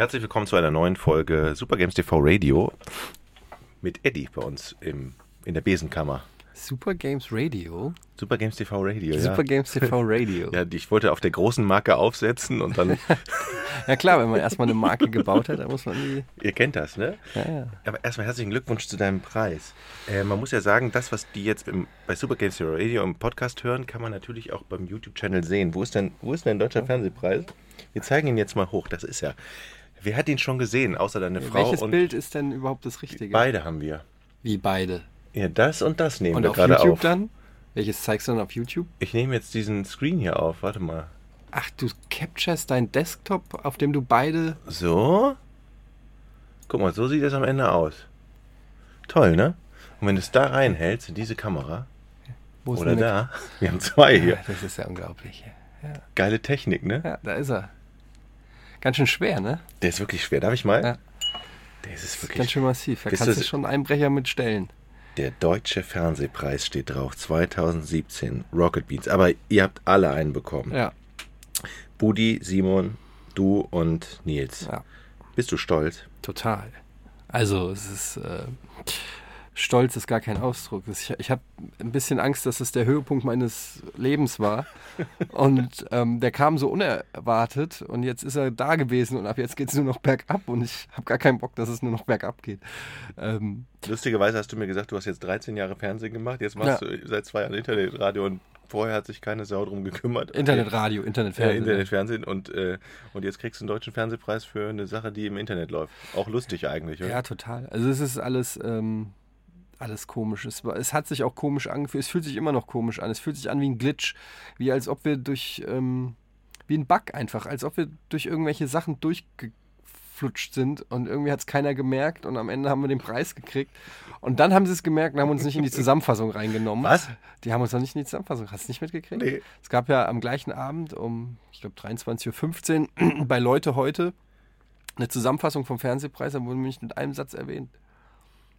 Herzlich willkommen zu einer neuen Folge Super Games TV Radio mit Eddie bei uns im, in der Besenkammer. Super Games Radio? Super Games TV Radio, ja. Super Games TV Radio. Ja, ich wollte auf der großen Marke aufsetzen und dann. ja, klar, wenn man erstmal eine Marke gebaut hat, dann muss man die. Ihr kennt das, ne? Ja, ja. Aber erstmal herzlichen Glückwunsch zu deinem Preis. Äh, man muss ja sagen, das, was die jetzt im, bei Super Games TV Radio im Podcast hören, kann man natürlich auch beim YouTube-Channel sehen. Wo ist denn, wo ist denn der deutscher Fernsehpreis? Wir zeigen ihn jetzt mal hoch. Das ist ja. Wer hat ihn schon gesehen, außer deine Frau? Welches Bild ist denn überhaupt das Richtige? Beide haben wir. Wie beide? Ja, das und das nehmen und wir auf gerade YouTube auf. dann? Welches zeigst du dann auf YouTube? Ich nehme jetzt diesen Screen hier auf. Warte mal. Ach, du capturest deinen Desktop, auf dem du beide. So. Guck mal, so sieht es am Ende aus. Toll, ne? Und wenn du es da reinhältst, in diese Kamera, Wo ist oder da, wir haben zwei hier. Ja, das ist ja unglaublich. Ja. Geile Technik, ne? ja, da ist er. Ganz schön schwer, ne? Der ist wirklich schwer. Darf ich mal? Ja. Der ist Ganz wirklich. schön massiv. Da kannst du- schon einen Einbrecher mit stellen. Der Deutsche Fernsehpreis steht drauf. 2017. Rocket Beans. Aber ihr habt alle einen bekommen. Ja, Budi, Simon, du und Nils. ja. Bist du stolz? Total. Also es ist äh, Stolz ist gar kein Ausdruck. Ich, ich habe ein bisschen Angst, dass es der Höhepunkt meines Lebens war. Und ähm, der kam so unerwartet und jetzt ist er da gewesen und ab jetzt geht es nur noch bergab und ich habe gar keinen Bock, dass es nur noch bergab geht. Ähm, Lustigerweise hast du mir gesagt, du hast jetzt 13 Jahre Fernsehen gemacht. Jetzt machst Ja. du seit zwei Jahren Internetradio und vorher hat sich keine Sau drum gekümmert. Internetradio, Ja, Internetfernsehen. Internetfernsehen und, äh, und jetzt kriegst du einen deutschen Fernsehpreis für eine Sache, die im Internet läuft. Auch lustig eigentlich, oder? Ja, total. Also es ist alles, ähm, alles komisch. Es, war- es hat sich auch komisch angefühlt. Es fühlt sich immer noch komisch an. Es fühlt sich an wie ein Glitch, wie als ob wir durch, ähm, wie ein Bug einfach, als ob wir durch irgendwelche Sachen durchgeflutscht sind und irgendwie hat es keiner gemerkt und am Ende haben wir den Preis gekriegt. Und dann haben sie es gemerkt und haben uns nicht in die Zusammenfassung reingenommen. Was? Die haben uns noch nicht in die Zusammenfassung. Hast du nicht mitgekriegt? Nee. Es gab ja am gleichen Abend um, ich glaube, 23.15 Uhr bei Leute heute eine Zusammenfassung vom Fernsehpreis, da wurde mich mit einem Satz erwähnt.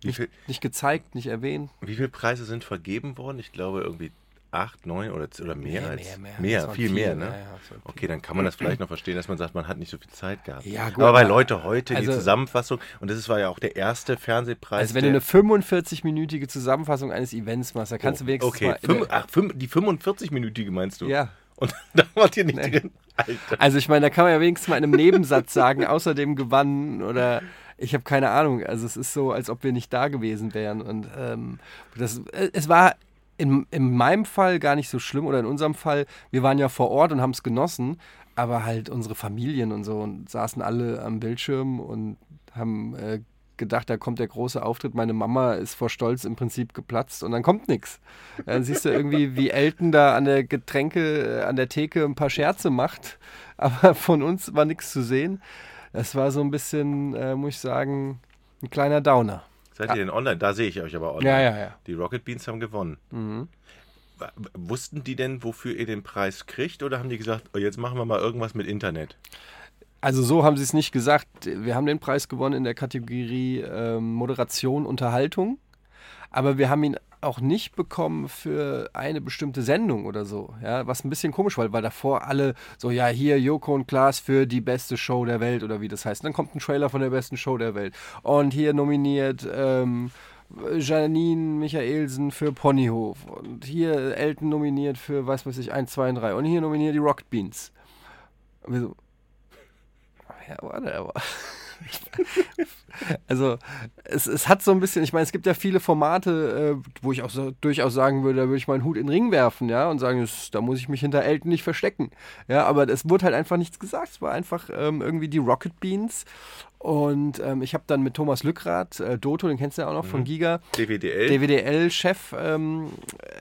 Wie, Nicht, viel, nicht gezeigt, nicht erwähnt. wie viele Preise sind vergeben worden? Ich glaube irgendwie acht, neun oder, oder mehr Nee, als mehr, mehr. mehr viel viele, mehr, ne? ja, ja, okay, dann kann man das vielleicht noch verstehen, dass man sagt, man hat nicht so viel Zeit gehabt. Ja, gut, aber bei Leute heute die also- Zusammenfassung und das war ja auch der erste Fernsehpreis. Also wenn du eine 45-minütige Zusammenfassung eines Events machst, da kannst du wenigstens okay, mal... fünf, ach, fünf, die 45-minütige meinst du? ja. Und da wart ihr nicht Nee. drin. Alter. Also ich meine, da kann man ja wenigstens mal in einem Nebensatz sagen, außerdem gewann oder ich habe keine Ahnung. Also es ist so, als ob wir nicht da gewesen wären. Und ähm, das, äh, es war in, in meinem Fall gar nicht so schlimm oder in unserem Fall, wir waren ja vor Ort und haben es genossen, aber halt unsere Familien und so und saßen alle am Bildschirm und haben äh, gedacht, da kommt der große Auftritt. Meine Mama ist vor Stolz im Prinzip geplatzt und dann kommt nichts. Dann siehst du irgendwie, wie Elton da an der Getränke, äh, an der Theke ein paar Scherze macht, aber von uns war nichts zu sehen. Das war so ein bisschen, äh, muss ich sagen, ein kleiner Downer. Seid ihr denn online? Da sehe ich euch aber online. Ja, ja, ja. Die Rocket Beans haben gewonnen. Mhm. Wussten die denn, wofür ihr den Preis kriegt? Oder haben die gesagt, oh, jetzt machen wir mal irgendwas mit Internet? Also so haben sie es nicht gesagt. Wir haben den Preis gewonnen in der Kategorie ähm, Moderation, Unterhaltung. Aber wir haben ihn auch nicht bekommen für eine bestimmte Sendung oder so. Ja, was ein bisschen komisch war, weil davor alle so, ja, hier Joko und Klaas für die beste Show der Welt oder wie das heißt. Und dann kommt ein Trailer von der besten Show der Welt. Und hier nominiert ähm, Janine Michaelsen für Ponyhof. Und hier Elton nominiert für, was weiß ich, 1, 2 und 3. Und hier nominiert die Rocket Beans. Und wir so, ja, whatever. Also, es, es hat so ein bisschen, ich meine, es gibt ja viele Formate, äh, wo ich auch so, durchaus sagen würde, da würde ich meinen Hut in den Ring werfen, ja, und sagen, das, da muss ich mich hinter Elton nicht verstecken. Ja, aber es wurde halt einfach nichts gesagt. Es war einfach ähm, irgendwie die Rocket Beans. Und ähm, ich habe dann mit Thomas Lückrath, äh, Doto, den kennst du ja auch noch von Giga, DWDL? DWDL-Chef ähm,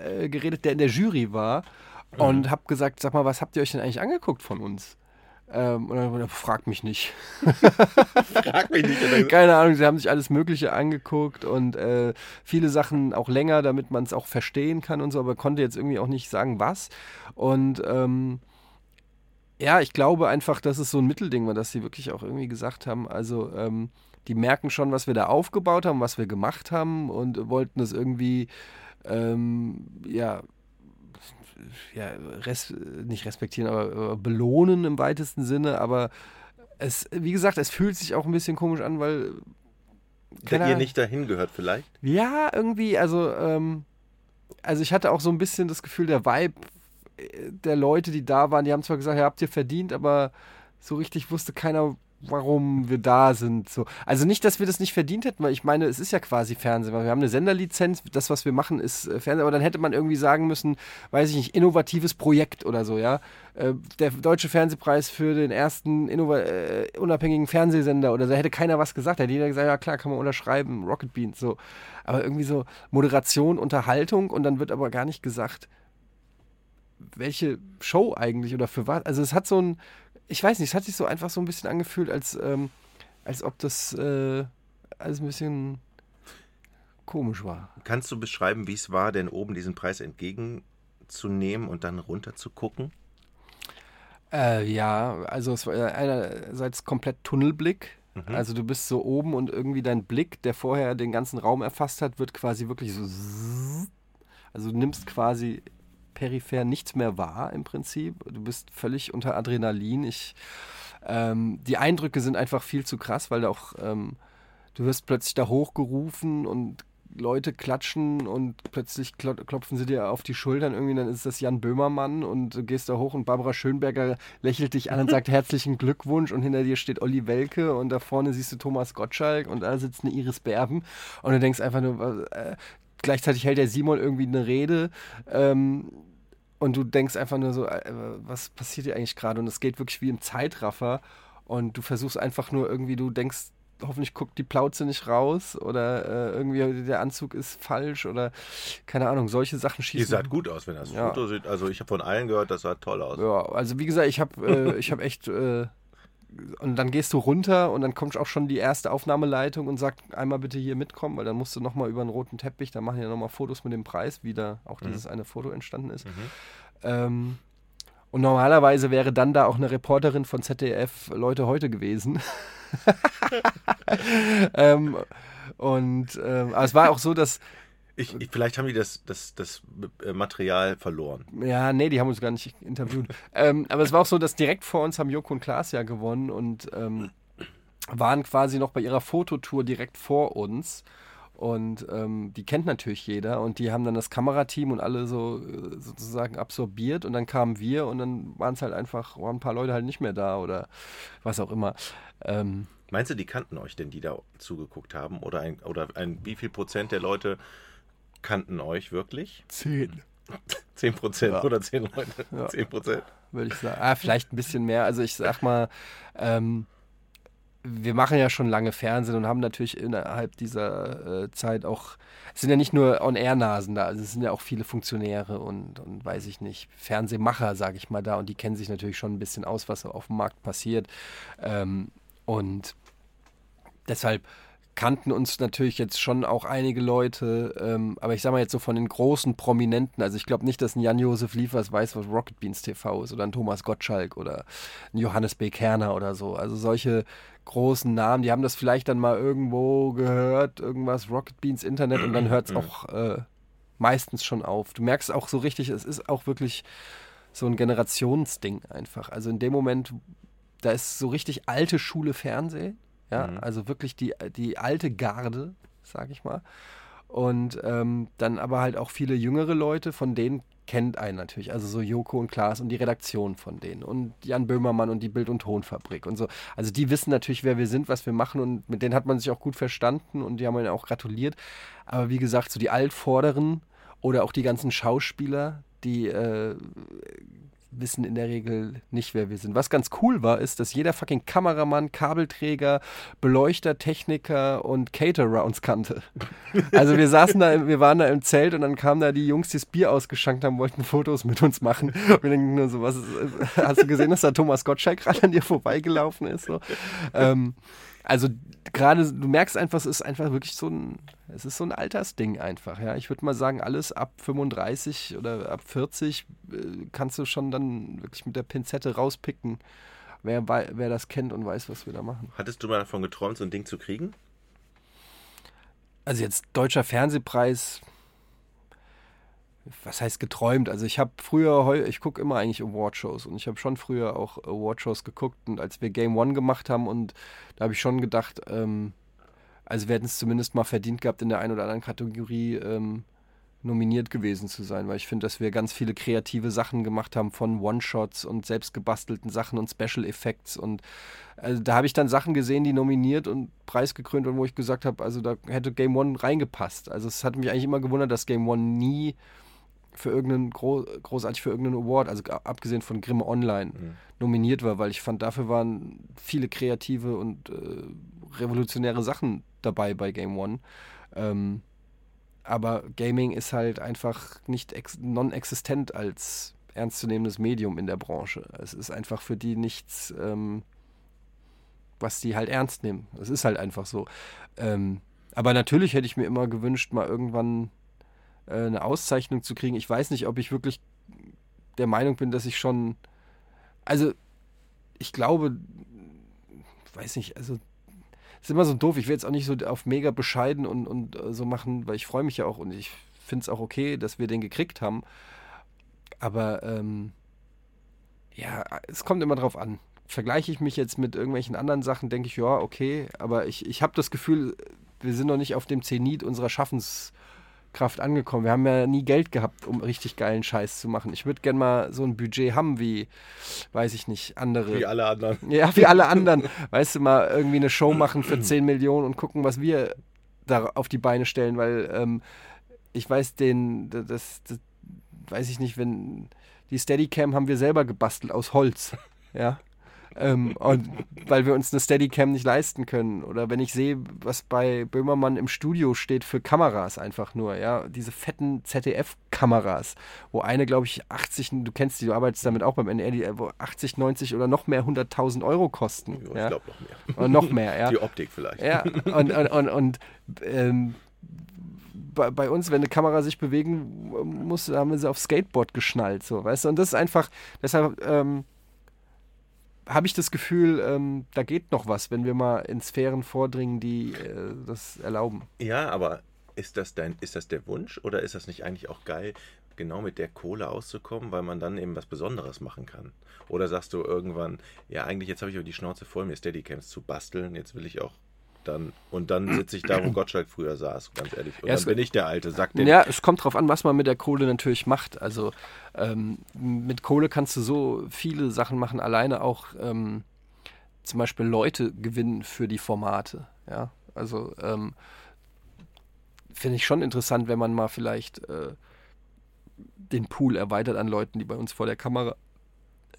äh, geredet, der in der Jury war und habe gesagt, sag mal, was habt ihr euch denn eigentlich angeguckt von uns? Ähm, und dann fragt mich nicht. Frag mich nicht. Keine Ahnung, sie haben sich alles Mögliche angeguckt und äh, viele Sachen auch länger, damit man es auch verstehen kann und so, aber konnte jetzt irgendwie auch nicht sagen, was. Und ähm, ja, ich glaube einfach, dass es so ein Mittelding war, dass sie wirklich auch irgendwie gesagt haben, also ähm, die merken schon, was wir da aufgebaut haben, was wir gemacht haben und wollten es irgendwie, ähm, ja, ja res nicht respektieren, aber, aber belohnen im weitesten Sinne, aber es, wie gesagt, es fühlt sich auch ein bisschen komisch an, weil. Wenn ihr nicht dahin gehört, vielleicht? Ja, irgendwie, also, ähm, also ich hatte auch so ein bisschen das Gefühl, der Vibe äh, der Leute, die da waren, die haben zwar gesagt, ja, habt ihr verdient, aber so richtig wusste keiner, warum wir da sind. So. Also nicht, dass wir das nicht verdient hätten, weil ich meine, es ist ja quasi Fernsehen, weil wir haben eine Senderlizenz, das, was wir machen, ist äh, Fernsehen, aber dann hätte man irgendwie sagen müssen, weiß ich nicht, innovatives Projekt oder so, ja. Äh, der Deutsche Fernsehpreis für den ersten äh, unabhängigen Fernsehsender oder da hätte keiner was gesagt, da hätte jeder gesagt, ja klar, kann man unterschreiben, Rocket Beans, so. Aber irgendwie so Moderation, Unterhaltung und dann wird aber gar nicht gesagt, welche Show eigentlich oder für was. Also es hat so ein ich weiß nicht, es hat sich so einfach so ein bisschen angefühlt, als, ähm, als ob das äh, alles ein bisschen komisch war. Kannst du beschreiben, wie es war, denn oben diesen Preis entgegenzunehmen und dann runter zu gucken? Äh, ja, also es war einerseits komplett Tunnelblick. Mhm. Also du bist so oben und irgendwie dein Blick, der vorher den ganzen Raum erfasst hat, wird quasi wirklich so. Also du nimmst quasi peripher nichts mehr wahr im Prinzip. Du bist völlig unter Adrenalin. Ich, ähm, die Eindrücke sind einfach viel zu krass, weil auch ähm, du wirst plötzlich da hochgerufen und Leute klatschen und plötzlich klopfen sie dir auf die Schultern. Irgendwie dann ist das Jan Böhmermann und du gehst da hoch und Barbara Schönberger lächelt dich an und sagt herzlichen Glückwunsch und hinter dir steht Olli Welke und da vorne siehst du Thomas Gottschalk und da sitzt eine Iris Berben und du denkst einfach nur, äh, gleichzeitig hält der Simon irgendwie eine Rede. Ähm, und du denkst einfach nur so, äh, was passiert hier eigentlich gerade? Und es geht wirklich wie im Zeitraffer. Und du versuchst einfach nur irgendwie, du denkst, hoffentlich guckt die Plauze nicht raus oder äh, irgendwie der Anzug ist falsch oder keine Ahnung, solche Sachen schießen. Ihr sah gut aus, wenn das ja. Foto sieht. Also ich habe von allen gehört, das sah toll aus. Ja, also wie gesagt, ich habe äh, hab echt äh, und dann gehst du runter und dann kommt auch schon die erste Aufnahmeleitung und sagt, einmal bitte hier mitkommen, weil dann musst du nochmal über einen roten Teppich, da machen die ja nochmal Fotos mit dem Preis, wie da auch mhm. dieses eine Foto entstanden ist. Mhm. Ähm, und normalerweise wäre dann da auch eine Reporterin von ZDF Leute heute gewesen. ähm, und ähm, aber es war auch so, dass ich, ich, vielleicht haben die das, das, das äh, Material verloren. Ja, nee, die haben uns gar nicht interviewt. ähm, aber es war auch so, dass direkt vor uns haben Joko und Klaas ja gewonnen und ähm, waren quasi noch bei ihrer Fototour direkt vor uns. Und ähm, die kennt natürlich jeder und die haben dann das Kamerateam und alle so äh, sozusagen absorbiert und dann kamen wir und dann waren es halt einfach, waren ein paar Leute halt nicht mehr da oder was auch immer. Ähm, Meinst du, die kannten euch denn, die da zugeguckt haben? Oder ein, oder ein wie viel Prozent der Leute kannten euch wirklich? Zehn. Zehn Prozent ja. oder zehn Leute? Ja. Zehn Prozent. Würde ich sagen. Ah, vielleicht ein bisschen mehr. Also ich sag mal, ähm, wir machen ja schon lange Fernsehen und haben natürlich innerhalb dieser äh, Zeit auch, es sind ja nicht nur On-Air-Nasen da, also es sind ja auch viele Funktionäre und, und weiß ich nicht, Fernsehmacher, sage ich mal da, und die kennen sich natürlich schon ein bisschen aus, was auf dem Markt passiert. Ähm, und deshalb kannten uns natürlich jetzt schon auch einige Leute, ähm, aber ich sag mal jetzt so von den großen Prominenten, also ich glaube nicht, dass ein Jan-Josef Liefers weiß, was Rocket Beans TV ist oder ein Thomas Gottschalk oder ein Johannes B. Kerner oder so. Also solche großen Namen, die haben das vielleicht dann mal irgendwo gehört, irgendwas Rocket Beans Internet und dann hört es auch äh, meistens schon auf. Du merkst auch so richtig, es ist auch wirklich so ein Generationsding einfach. Also in dem Moment, da ist so richtig alte Schule Fernsehen ja, mhm. also wirklich die, die alte Garde, sag ich mal. Und ähm, dann aber halt auch viele jüngere Leute, von denen kennt einen natürlich. Also so Joko und Klaas und die Redaktion von denen und Jan Böhmermann und die Bild- und Tonfabrik und so. Also die wissen natürlich, wer wir sind, was wir machen und mit denen hat man sich auch gut verstanden und die haben mir auch gratuliert. Aber wie gesagt, so die Altvorderen oder auch die ganzen Schauspieler, die äh, wissen in der Regel nicht, wer wir sind. Was ganz cool war, ist, dass jeder fucking Kameramann, Kabelträger, Beleuchter, Techniker und Caterer uns kannte. Also wir saßen da, wir waren da im Zelt und dann kamen da die Jungs, die das Bier ausgeschankt haben, wollten Fotos mit uns machen. Und wir denken nur so, was ist, hast du gesehen, dass da Thomas Gottschalk gerade an dir vorbeigelaufen ist? So. Ähm, also gerade, du merkst einfach, es ist einfach wirklich so ein, es ist so ein Altersding einfach, ja. Ich würde mal sagen, alles ab 35 oder ab 40 äh, kannst du schon dann wirklich mit der Pinzette rauspicken, wer, wer das kennt und weiß, was wir da machen. Hattest du mal davon geträumt, so ein Ding zu kriegen? Also jetzt deutscher Fernsehpreis, was heißt geträumt? Also ich habe früher, ich gucke immer eigentlich Award-Shows und ich habe schon früher auch Award-Shows geguckt und als wir Game One gemacht haben und da habe ich schon gedacht, ähm, also wir hätten es zumindest mal verdient gehabt, in der einen oder anderen Kategorie ähm, nominiert gewesen zu sein, weil ich finde, dass wir ganz viele kreative Sachen gemacht haben von One-Shots und selbstgebastelten Sachen und Special Effects und also da habe ich dann Sachen gesehen, die nominiert und preisgekrönt und wo ich gesagt habe, also da hätte Game One reingepasst. Also es hat mich eigentlich immer gewundert, dass Game One nie für irgendeinen Gro großartig für irgendeinen Award, also abgesehen von Grimme Online, mhm. nominiert war, weil ich fand, dafür waren viele kreative und äh, revolutionäre Sachen dabei bei Game One. Ähm, aber Gaming ist halt einfach nicht non-existent als ernstzunehmendes Medium in der Branche. Es ist einfach für die nichts, ähm, was die halt ernst nehmen. Es ist halt einfach so. Ähm, aber natürlich hätte ich mir immer gewünscht, mal irgendwann äh, eine Auszeichnung zu kriegen. Ich weiß nicht, ob ich wirklich der Meinung bin, dass ich schon. Also, ich glaube, weiß nicht, also ist immer so doof. Ich will jetzt auch nicht so auf mega bescheiden und, und äh, so machen, weil ich freue mich ja auch und ich finde es auch okay, dass wir den gekriegt haben. Aber ähm, ja, es kommt immer drauf an. Vergleiche ich mich jetzt mit irgendwelchen anderen Sachen, denke ich, ja, okay, aber ich, ich habe das Gefühl, wir sind noch nicht auf dem Zenit unserer Schaffens- Kraft angekommen. Wir haben ja nie Geld gehabt, um richtig geilen Scheiß zu machen. Ich würde gerne mal so ein Budget haben wie, weiß ich nicht, andere. Wie alle anderen. Ja, wie alle anderen. weißt du, mal irgendwie eine Show machen für 10 Millionen und gucken, was wir da auf die Beine stellen, weil ähm, ich weiß, den, das, das, weiß ich nicht, wenn die Steadicam haben wir selber gebastelt aus Holz. Ja. Ähm, und weil wir uns eine Steadicam nicht leisten können. Oder wenn ich sehe, was bei Böhmermann im Studio steht für Kameras einfach nur, ja, diese fetten ZDF-Kameras, wo eine, glaube ich, 80, du kennst die, du arbeitest damit auch beim NR, wo 80, 90 oder noch mehr 100.000 Euro kosten. Ich ja? glaube noch mehr. Und noch mehr, ja. Die Optik vielleicht. Ja, und, und, und, und ähm, bei, bei, uns, wenn eine Kamera sich bewegen muss, haben wir sie auf Skateboard geschnallt, so, weißt du? Und das ist einfach, deshalb, ähm, habe ich das Gefühl, ähm, da geht noch was, wenn wir mal in Sphären vordringen, die äh, das erlauben. Ja, aber ist das, dein, ist das der Wunsch oder ist das nicht eigentlich auch geil, genau mit der Kohle auszukommen, weil man dann eben was Besonderes machen kann? Oder sagst du irgendwann, ja, eigentlich jetzt habe ich aber die Schnauze voll, mir Steadycams zu basteln, jetzt will ich auch dann und dann sitze ich da, wo Gottschalk früher saß, ganz ehrlich. Und ja, dann bin ich der Alte, sagt den. Ja, es kommt drauf an, was man mit der Kohle natürlich macht. Also ähm, mit Kohle kannst du so viele Sachen machen, alleine auch ähm, zum Beispiel Leute gewinnen für die Formate. Ja, also ähm, finde ich schon interessant, wenn man mal vielleicht äh, den Pool erweitert an Leuten, die bei uns vor der Kamera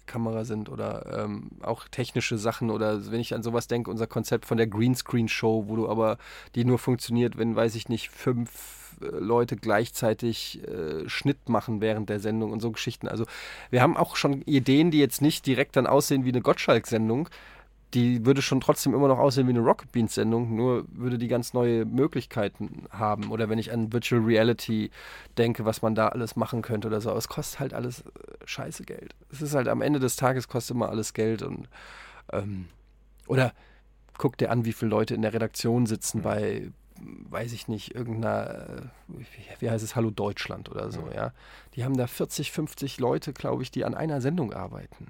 Kamera sind oder ähm, auch technische Sachen oder wenn ich an sowas denke, unser Konzept von der Greenscreen-Show, wo du aber die nur funktioniert, wenn, weiß ich nicht, fünf äh, Leute gleichzeitig äh, Schnitt machen während der Sendung und so Geschichten. Also wir haben auch schon Ideen, die jetzt nicht direkt dann aussehen wie eine Gottschalk-Sendung, die würde schon trotzdem immer noch aussehen wie eine Rocket Beans Sendung, nur würde die ganz neue Möglichkeiten haben. Oder wenn ich an Virtual Reality denke, was man da alles machen könnte oder so. Aber es kostet halt alles äh, scheiße Geld. Es ist halt am Ende des Tages kostet immer alles Geld und ähm, oder guck dir an, wie viele Leute in der Redaktion sitzen mhm. bei, weiß ich nicht, irgendeiner, äh, wie heißt es, Hallo Deutschland oder so, ja. ja. Die haben da 40, 50 Leute, glaube ich, die an einer Sendung arbeiten.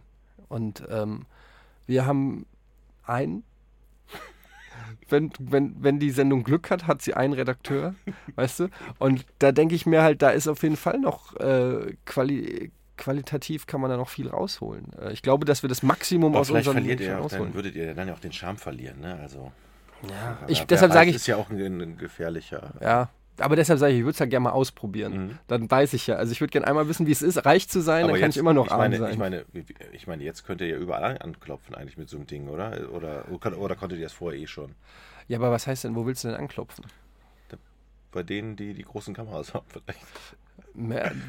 Und ähm, wir haben einen. Wenn, wenn, wenn die Sendung Glück hat, hat sie einen Redakteur, weißt du? Und da denke ich mir halt, da ist auf jeden Fall noch äh, Quali qualitativ kann man da noch viel rausholen. Äh, ich glaube, dass wir das Maximum Aber aus unserem verliert ihr auch, dann würdet ihr dann ja auch den Charme verlieren, ne? Also ja, ich, deshalb sage ich, ist ja auch ein, ein gefährlicher. Ja, aber deshalb sage ich, ich würde es ja gerne mal ausprobieren. Mhm. Dann weiß ich ja. Also ich würde gerne einmal wissen, wie es ist, reich zu sein, Aber dann kann ich immer noch ich meine, arm sein. Ich meine, ich meine, jetzt könnt ihr ja überall anklopfen eigentlich mit so einem Ding, oder? Oder, oder konntet ihr das vorher eh schon? Ja, aber was heißt denn, wo willst du denn anklopfen? Bei denen, die die großen Kameras haben vielleicht.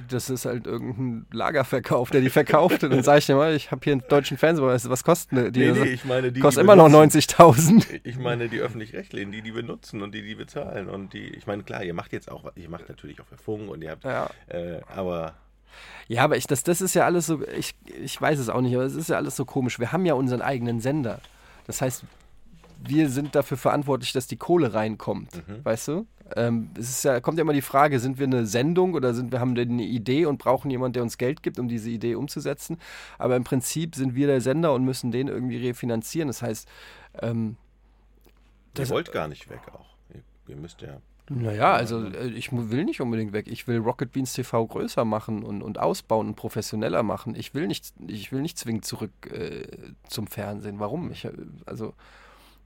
Das ist halt irgendein Lagerverkauf, der die verkauft. Und dann sage ich dir mal, ich habe hier einen deutschen Fernseher, was kostet die? Nee, nee, ich meine, die, kostet die immer noch 90.000. Ich meine die öffentlich-rechtlichen, die die benutzen und die die bezahlen. Und die, ich meine, klar, ihr macht jetzt auch, ihr macht natürlich auch Funk und ihr habt, ja. äh, aber... Ja, aber ich, das, das ist ja alles so, ich, ich weiß es auch nicht, aber es ist ja alles so komisch. Wir haben ja unseren eigenen Sender. Das heißt, wir sind dafür verantwortlich, dass die Kohle reinkommt, mhm. weißt du? Ähm, es ja, kommt ja immer die Frage, sind wir eine Sendung oder sind wir, haben wir eine Idee und brauchen jemanden, der uns Geld gibt, um diese Idee umzusetzen. Aber im Prinzip sind wir der Sender und müssen den irgendwie refinanzieren. Das heißt, ähm, Ihr wollt gar nicht weg auch. Ihr, ihr müsst ja. Naja, also äh, ich will nicht unbedingt weg. Ich will Rocket Beans TV größer machen und, und ausbauen und professioneller machen. Ich will nicht, ich will nicht zwingend zurück äh, zum Fernsehen. Warum? Ich, äh, also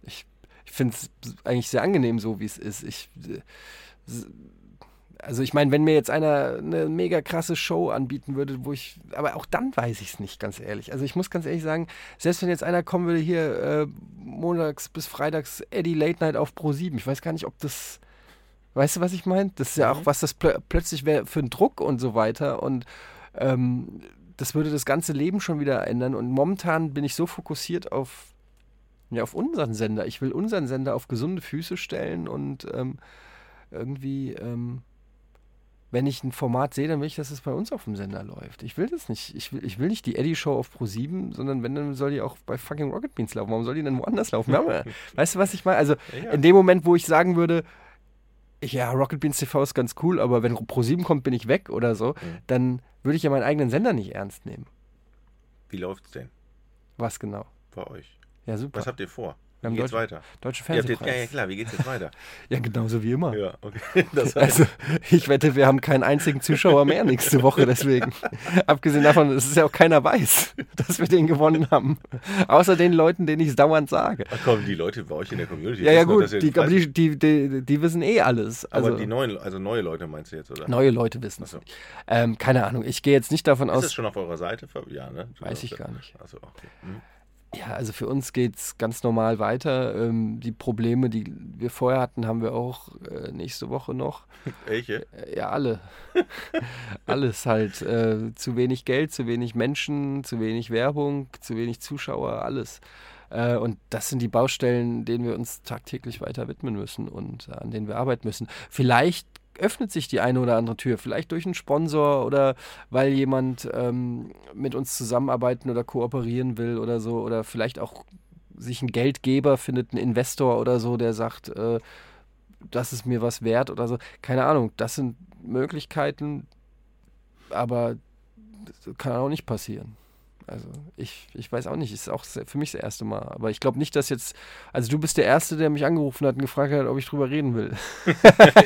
ich, ich finde es eigentlich sehr angenehm so, wie es ist. Ich, also ich meine, wenn mir jetzt einer eine mega krasse Show anbieten würde, wo ich, aber auch dann weiß ich es nicht, ganz ehrlich. Also ich muss ganz ehrlich sagen, selbst wenn jetzt einer kommen würde hier äh, montags bis freitags Eddie Late Night auf Pro 7, ich weiß gar nicht, ob das, weißt du, was ich meine? Das ist ja auch, was das plö plötzlich wäre für ein Druck und so weiter und ähm, das würde das ganze Leben schon wieder ändern und momentan bin ich so fokussiert auf ja, auf unseren Sender. Ich will unseren Sender auf gesunde Füße stellen und ähm, irgendwie, ähm, wenn ich ein Format sehe, dann will ich, dass es bei uns auf dem Sender läuft. Ich will das nicht. Ich will, ich will nicht die Eddie-Show auf Pro7, sondern wenn, dann soll die auch bei fucking Rocket Beans laufen. Warum soll die denn woanders laufen? Ja- weißt du, was ich meine? Also Ja. in dem Moment, wo ich sagen würde, ja, Rocket Beans TV ist ganz cool, aber wenn Pro7 kommt, bin ich weg oder so, Mhm. dann würde ich ja meinen eigenen Sender nicht ernst nehmen. Wie läuft's denn Was genau? bei euch? Ja, super. Was habt ihr vor? Wir haben Wie geht's Deutsche- weiter? Deutsche Fernsehpreis. ja, ja, klar, wie geht's jetzt weiter? Ja, genauso wie immer. ja, okay. Das heißt, Also, ich wette, wir haben keinen einzigen Zuschauer mehr nächste Woche deswegen. Abgesehen davon, dass es ja auch keiner weiß, dass wir den gewonnen haben. Außer den Leuten, denen ich es dauernd sage. ach komm, die Leute bei euch in der Community. Ja, ja, gut, ihr die, die, die, die, wissen eh alles. Also, aber die neuen, also neue Leute meinst du jetzt, oder? neue Leute wissen es so. Ähm, keine Ahnung, ich gehe jetzt nicht davon Ist das aus. schon auf eurer Seite? Ja, ne? Weiß ich gar nicht. Achso, okay. Hm. Ja, also für uns geht es ganz normal weiter. Ähm, die Probleme, die wir vorher hatten, haben wir auch äh, nächste Woche noch. Welche? Äh, Ja, alle. Alles halt. Äh, zu wenig Geld, zu wenig Menschen, zu wenig Werbung, zu wenig Zuschauer, alles. Äh, und das sind die Baustellen, denen wir uns tagtäglich weiter widmen müssen und äh, an denen wir arbeiten müssen. Vielleicht öffnet sich die eine oder andere Tür, vielleicht durch einen Sponsor oder weil jemand ähm, mit uns zusammenarbeiten oder kooperieren will oder so oder vielleicht auch sich ein Geldgeber findet, ein Investor oder so, der sagt, äh, das ist mir was wert oder so. Keine Ahnung, das sind Möglichkeiten, aber das kann auch nicht passieren. Also ich, ich weiß auch nicht, ist auch für mich das erste Mal. Aber ich glaube nicht, dass jetzt, also du bist der Erste, der mich angerufen hat und gefragt hat, ob ich drüber reden will.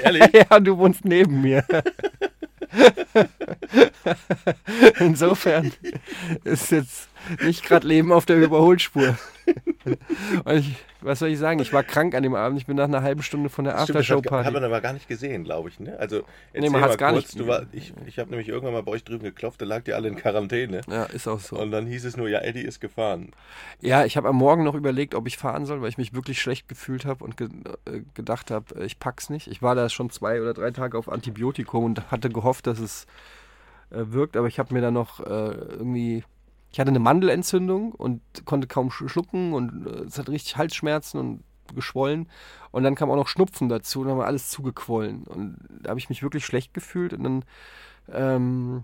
Ehrlich? ja, du wohnst neben mir. Insofern ist jetzt nicht gerade Leben auf der Überholspur. Ich, was soll ich sagen? Ich war krank an dem Abend. Ich bin nach einer halben Stunde von der das hat, hat Aftershow-Party. man aber gar nicht gesehen, glaube ich. Ne? Also, Nee, man mal gar kurz, nicht- war, ich ich habe nämlich irgendwann mal bei euch drüben geklopft, da lag ihr alle in Quarantäne. Ja, ist auch so. Und dann hieß es nur, ja, Eddie ist gefahren. Ja, ich habe am Morgen noch überlegt, ob ich fahren soll, weil ich mich wirklich schlecht gefühlt habe und ge äh, gedacht habe, äh, ich pack's nicht. Ich war da schon zwei oder drei Tage auf Antibiotikum und hatte gehofft, dass es äh, wirkt, aber ich habe mir dann noch äh, irgendwie, ich hatte eine Mandelentzündung und konnte kaum sch- schlucken und äh, es hat richtig Halsschmerzen und geschwollen. Und dann kam auch noch Schnupfen dazu und dann war alles zugequollen. Und da habe ich mich wirklich schlecht gefühlt und dann ähm,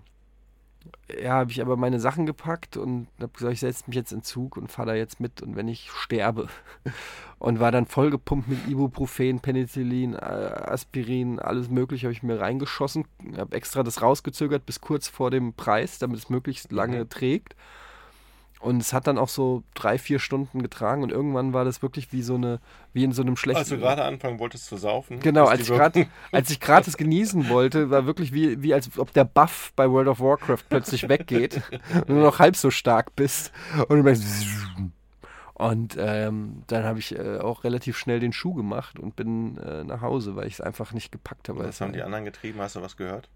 ja, habe ich aber meine Sachen gepackt und habe gesagt, ich setze mich jetzt in Zug und fahre da jetzt mit und wenn ich sterbe. Und war dann vollgepumpt mit Ibuprofen, Penicillin, Aspirin, alles mögliche habe ich mir reingeschossen. Habe extra das rausgezögert bis kurz vor dem Preis, damit es möglichst lange Mhm. trägt. Und es hat dann auch so drei, vier Stunden getragen und irgendwann war das wirklich wie so eine, wie in so einem schlechten. Als du gerade anfangen wolltest zu saufen. Genau, als ich gerade Wirkung- als ich gerade es genießen wollte, war wirklich wie, wie als ob der Buff bei World of Warcraft plötzlich weggeht und du noch halb so stark bist und du merkst und ähm, dann habe ich äh, auch relativ schnell den Schuh gemacht und bin äh, nach Hause, weil ich es einfach nicht gepackt habe. Was haben war- die anderen getrieben? Hast du was gehört?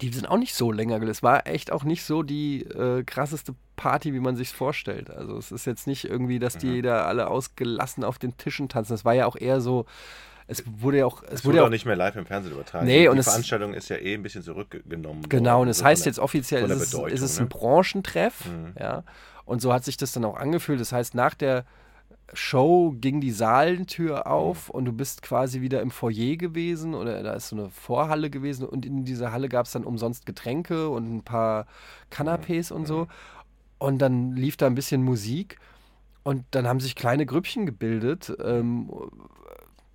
Die sind auch nicht so länger. Es war echt auch nicht so die äh, krasseste Party, wie man sich vorstellt. Also es ist jetzt nicht irgendwie, dass die Mhm. da alle ausgelassen auf den Tischen tanzen. Es war ja auch eher so, es wurde ja auch, es, Es wurde ja auch nicht mehr live im Fernsehen übertragen. Nee, die und es- Veranstaltung ist ja eh ein bisschen zurückgenommen. Genau, worden, und es so heißt jetzt offiziell, ist es, ist es ne? ein Branchentreff, Mhm. ja. Und so hat sich das dann auch angefühlt. Das heißt, nach der Show ging die Saalentür auf Mhm. und du bist quasi wieder im Foyer gewesen oder da ist so eine Vorhalle gewesen und in dieser Halle gab es dann umsonst Getränke und ein paar Canapés und so. Und dann lief da ein bisschen Musik und dann haben sich kleine Grüppchen gebildet. Ähm,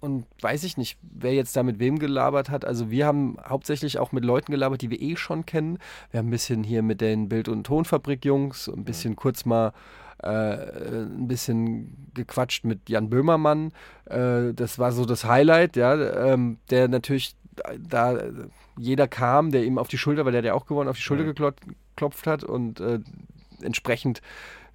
und weiß ich nicht, wer jetzt da mit wem gelabert hat. Also wir haben hauptsächlich auch mit Leuten gelabert, die wir eh schon kennen. Wir haben ein bisschen hier mit den Bild- und Tonfabrik-Jungs, ein bisschen mhm. kurz mal äh, ein bisschen gequatscht mit Jan Böhmermann. Äh, das war so das Highlight, ja, ähm, der natürlich da jeder kam, der ihm auf die Schulter, weil der hat ja auch gewonnen, auf die Schulter mhm. geklopft hat und äh, entsprechend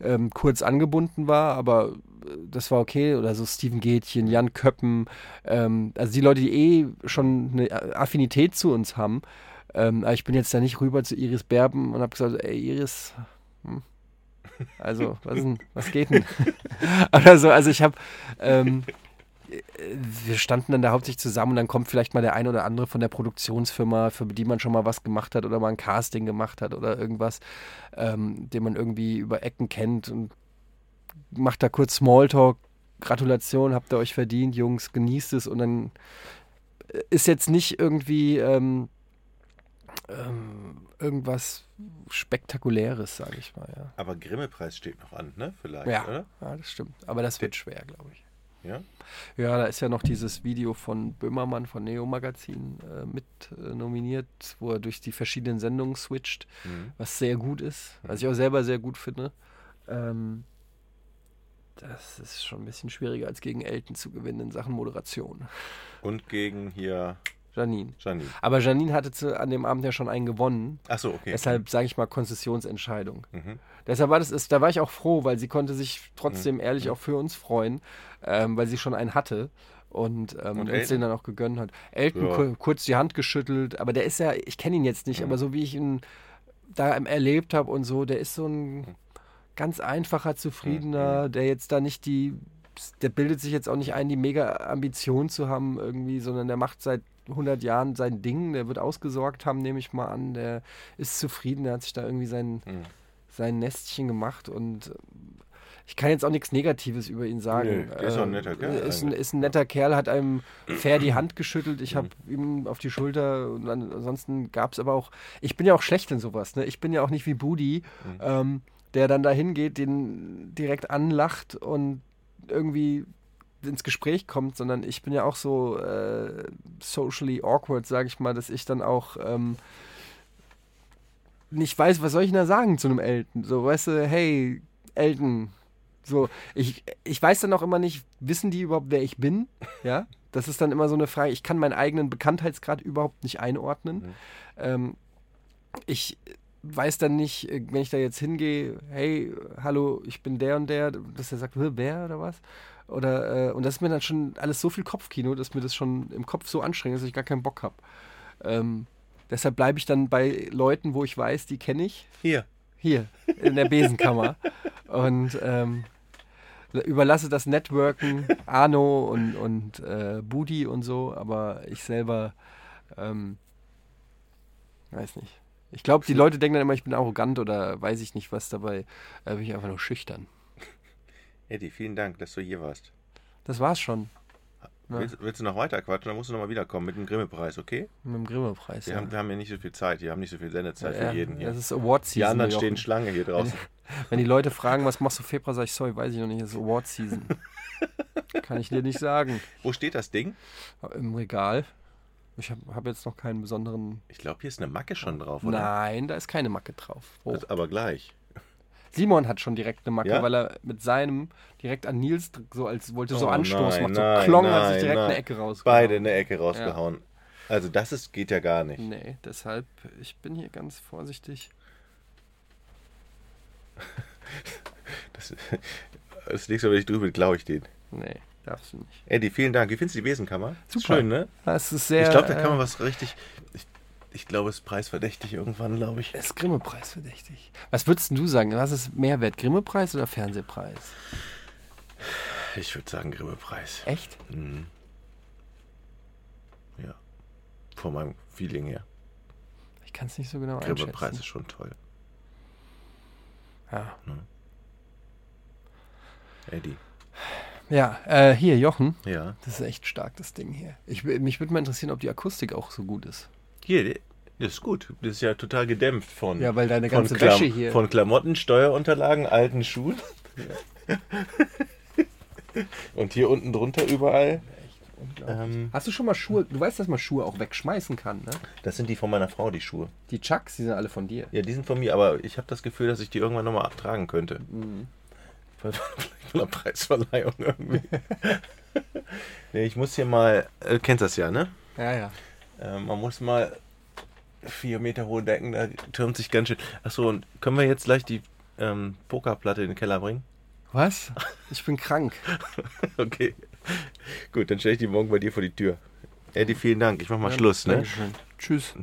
ähm, kurz angebunden war, aber äh, das war okay. Oder so Steven Gätchen, Jan Köppen, ähm, also die Leute, die eh schon eine Affinität zu uns haben. Ähm, aber ich bin jetzt da nicht rüber zu Iris Berben und habe gesagt, ey Iris, hm, also was, denn, was geht denn? Oder so, also ich habe ähm, wir standen dann da hauptsächlich zusammen und dann kommt vielleicht mal der ein oder andere von der Produktionsfirma, für die man schon mal was gemacht hat oder mal ein Casting gemacht hat oder irgendwas, ähm, den man irgendwie über Ecken kennt und macht da kurz Smalltalk. Gratulation, habt ihr euch verdient, Jungs, genießt es und dann ist jetzt nicht irgendwie ähm, ähm, irgendwas Spektakuläres, sage ich mal. Ja. Aber Grimme-Preis steht noch an, ne? Vielleicht, ja, oder? Ja, das stimmt. Aber das wird schwer, glaube ich. Ja? Ja, da ist ja noch dieses Video von Böhmermann von Neo Magazin äh, mit äh, nominiert, wo er durch die verschiedenen Sendungen switcht, mhm. was sehr gut ist, was ich auch selber sehr gut finde. Ähm, das ist schon ein bisschen schwieriger als gegen Elton zu gewinnen in Sachen Moderation. Und gegen hier Janine. Janine. Aber Janine hatte zu, an dem Abend ja schon einen gewonnen. Ach so, okay. Deshalb sage ich mal Konzessionsentscheidung. Mhm. Deshalb war das, ist, da war ich auch froh, weil sie konnte sich trotzdem mhm. ehrlich auch für uns freuen, ähm, weil sie schon einen hatte und, ähm, und uns den dann auch gegönnt hat. Elton ja. kurz die Hand geschüttelt, aber der ist ja, ich kenne ihn jetzt nicht, mhm. aber so wie ich ihn da erlebt habe und so, der ist so ein mhm. ganz einfacher, zufriedener, mhm. der jetzt da nicht die der bildet sich jetzt auch nicht ein, die mega Ambition zu haben irgendwie, sondern der macht seit 100 Jahren sein Ding, der wird ausgesorgt haben, nehme ich mal an, der ist zufrieden, der hat sich da irgendwie sein, mhm. sein Nestchen gemacht und äh, ich kann jetzt auch nichts Negatives über ihn sagen. Nee, ist, ein netter Kerl, ist, ein, ist ein netter Kerl, hat einem fair die Hand geschüttelt. Ich habe mhm. ihm auf die Schulter und ansonsten gab es aber auch. Ich bin ja auch schlecht in sowas. Ne? Ich bin ja auch nicht wie Budi, mhm. ähm, der dann da hingeht, den direkt anlacht und irgendwie ins Gespräch kommt, sondern ich bin ja auch so äh, socially awkward, sage ich mal, dass ich dann auch ähm, nicht weiß, was soll ich denn da sagen zu einem Elton? So, weißt du, hey, Elton. So, ich, ich weiß dann auch immer nicht, wissen die überhaupt, wer ich bin? Ja, das ist dann immer so eine Frage. Ich kann meinen eigenen Bekanntheitsgrad überhaupt nicht einordnen. Mhm. Ähm, ich weiß dann nicht, wenn ich da jetzt hingehe, hey, hallo, ich bin der und der, dass er sagt, wer oder was? Oder, äh, und das ist mir dann schon alles so viel Kopfkino, dass mir das schon im Kopf so anstrengend ist, dass ich gar keinen Bock habe. Ähm, deshalb bleibe ich dann bei Leuten, wo ich weiß, die kenne ich. Hier. Hier, in der Besenkammer. und ähm, überlasse das Networken Arno und, und äh, Budi und so, aber ich selber ähm, weiß nicht. Ich glaube, die Leute denken dann immer, ich bin arrogant oder weiß ich nicht was, dabei äh, bin ich einfach nur schüchtern. Eddie, vielen Dank, dass du hier warst. Das war's schon. Willst, willst, du noch weiter quatschen? Dann musst du noch mal wiederkommen mit dem Grimme-Preis, okay? Mit dem Grimme-Preis, wir, ja. haben, wir haben ja nicht so viel Zeit. Wir haben nicht so viel Sendezeit ja, für jeden hier. Das ist Award-Season. Die anderen stehen Schlange hier draußen. Wenn, wenn, die Leute fragen, was machst du Februar, sag ich, sorry, weiß ich noch nicht. Das ist Award-Season. Kann ich dir nicht sagen. Wo steht das Ding? Im Regal. Ich habe hab jetzt noch keinen besonderen... Ich glaube, hier ist eine Macke schon drauf, oder? Nein, da ist keine Macke drauf. Oh. aber gleich. Simon hat schon direkt eine Macke, ja? weil er mit seinem direkt an Nils so als wollte so oh, Anstoß nein, macht. So nein, klong, nein, hat sich direkt nein. eine Ecke rausgehauen. Beide eine Ecke rausgehauen. Ja. Also das ist, geht ja gar nicht. Nee, deshalb, ich bin hier ganz vorsichtig. das, das nächste Mal, wenn ich drüber glaube ich den. Nee, darfst du nicht. Eddie, vielen Dank. Wie findest du die Besenkammer? Super. Schön, ne? Das ist sehr. Ich glaube, da kann man äh, was richtig. Ich, ich glaube, es ist preisverdächtig irgendwann, glaube ich. Es ist Grimme-Preis verdächtig. Was würdest du sagen? Was ist mehr wert, Grimme-Preis oder Fernsehpreis? Ich würde sagen Grimme-Preis. Echt? Mhm. Ja. Von meinem Feeling her. Ich kann es nicht so genau Grimme einschätzen. Grimme-Preis ist schon toll. Ja. Ne? Eddie. Ja, äh, hier, Jochen. Ja. Das ist echt stark, das Ding hier. Ich, mich würde mal interessieren, ob die Akustik auch so gut ist. Hier, das ist gut. Das ist ja total gedämpft von. Ja, weil deine ganze Klam Wäsche hier. Von Klamotten, Steuerunterlagen, alten Schuhen. Ja. Und hier unten drunter überall Unglaublich. Ähm, Hast du schon mal Schuhe? Du weißt, dass man Schuhe auch wegschmeißen kann, ne? das sind die von meiner Frau, die Schuhe. Die Chucks, die sind alle von dir. Ja, die sind von mir, aber ich habe das Gefühl, dass ich die irgendwann nochmal abtragen könnte. Mhm. Vielleicht von der Preisverleihung irgendwie. nee, ich muss hier mal, äh, kennst das ja, ne? Ja, ja. Äh, man muss mal vier Meter hohe Decken, da türmt sich ganz schön. Achso, und können wir jetzt gleich die ähm, Pokerplatte in den Keller bringen? Was? Ich bin krank. okay. Gut, dann stelle ich die morgen bei dir vor die Tür. Eddie, vielen Dank. Ich mach mal Ja, Schluss, ne? Dankeschön. Tschüss.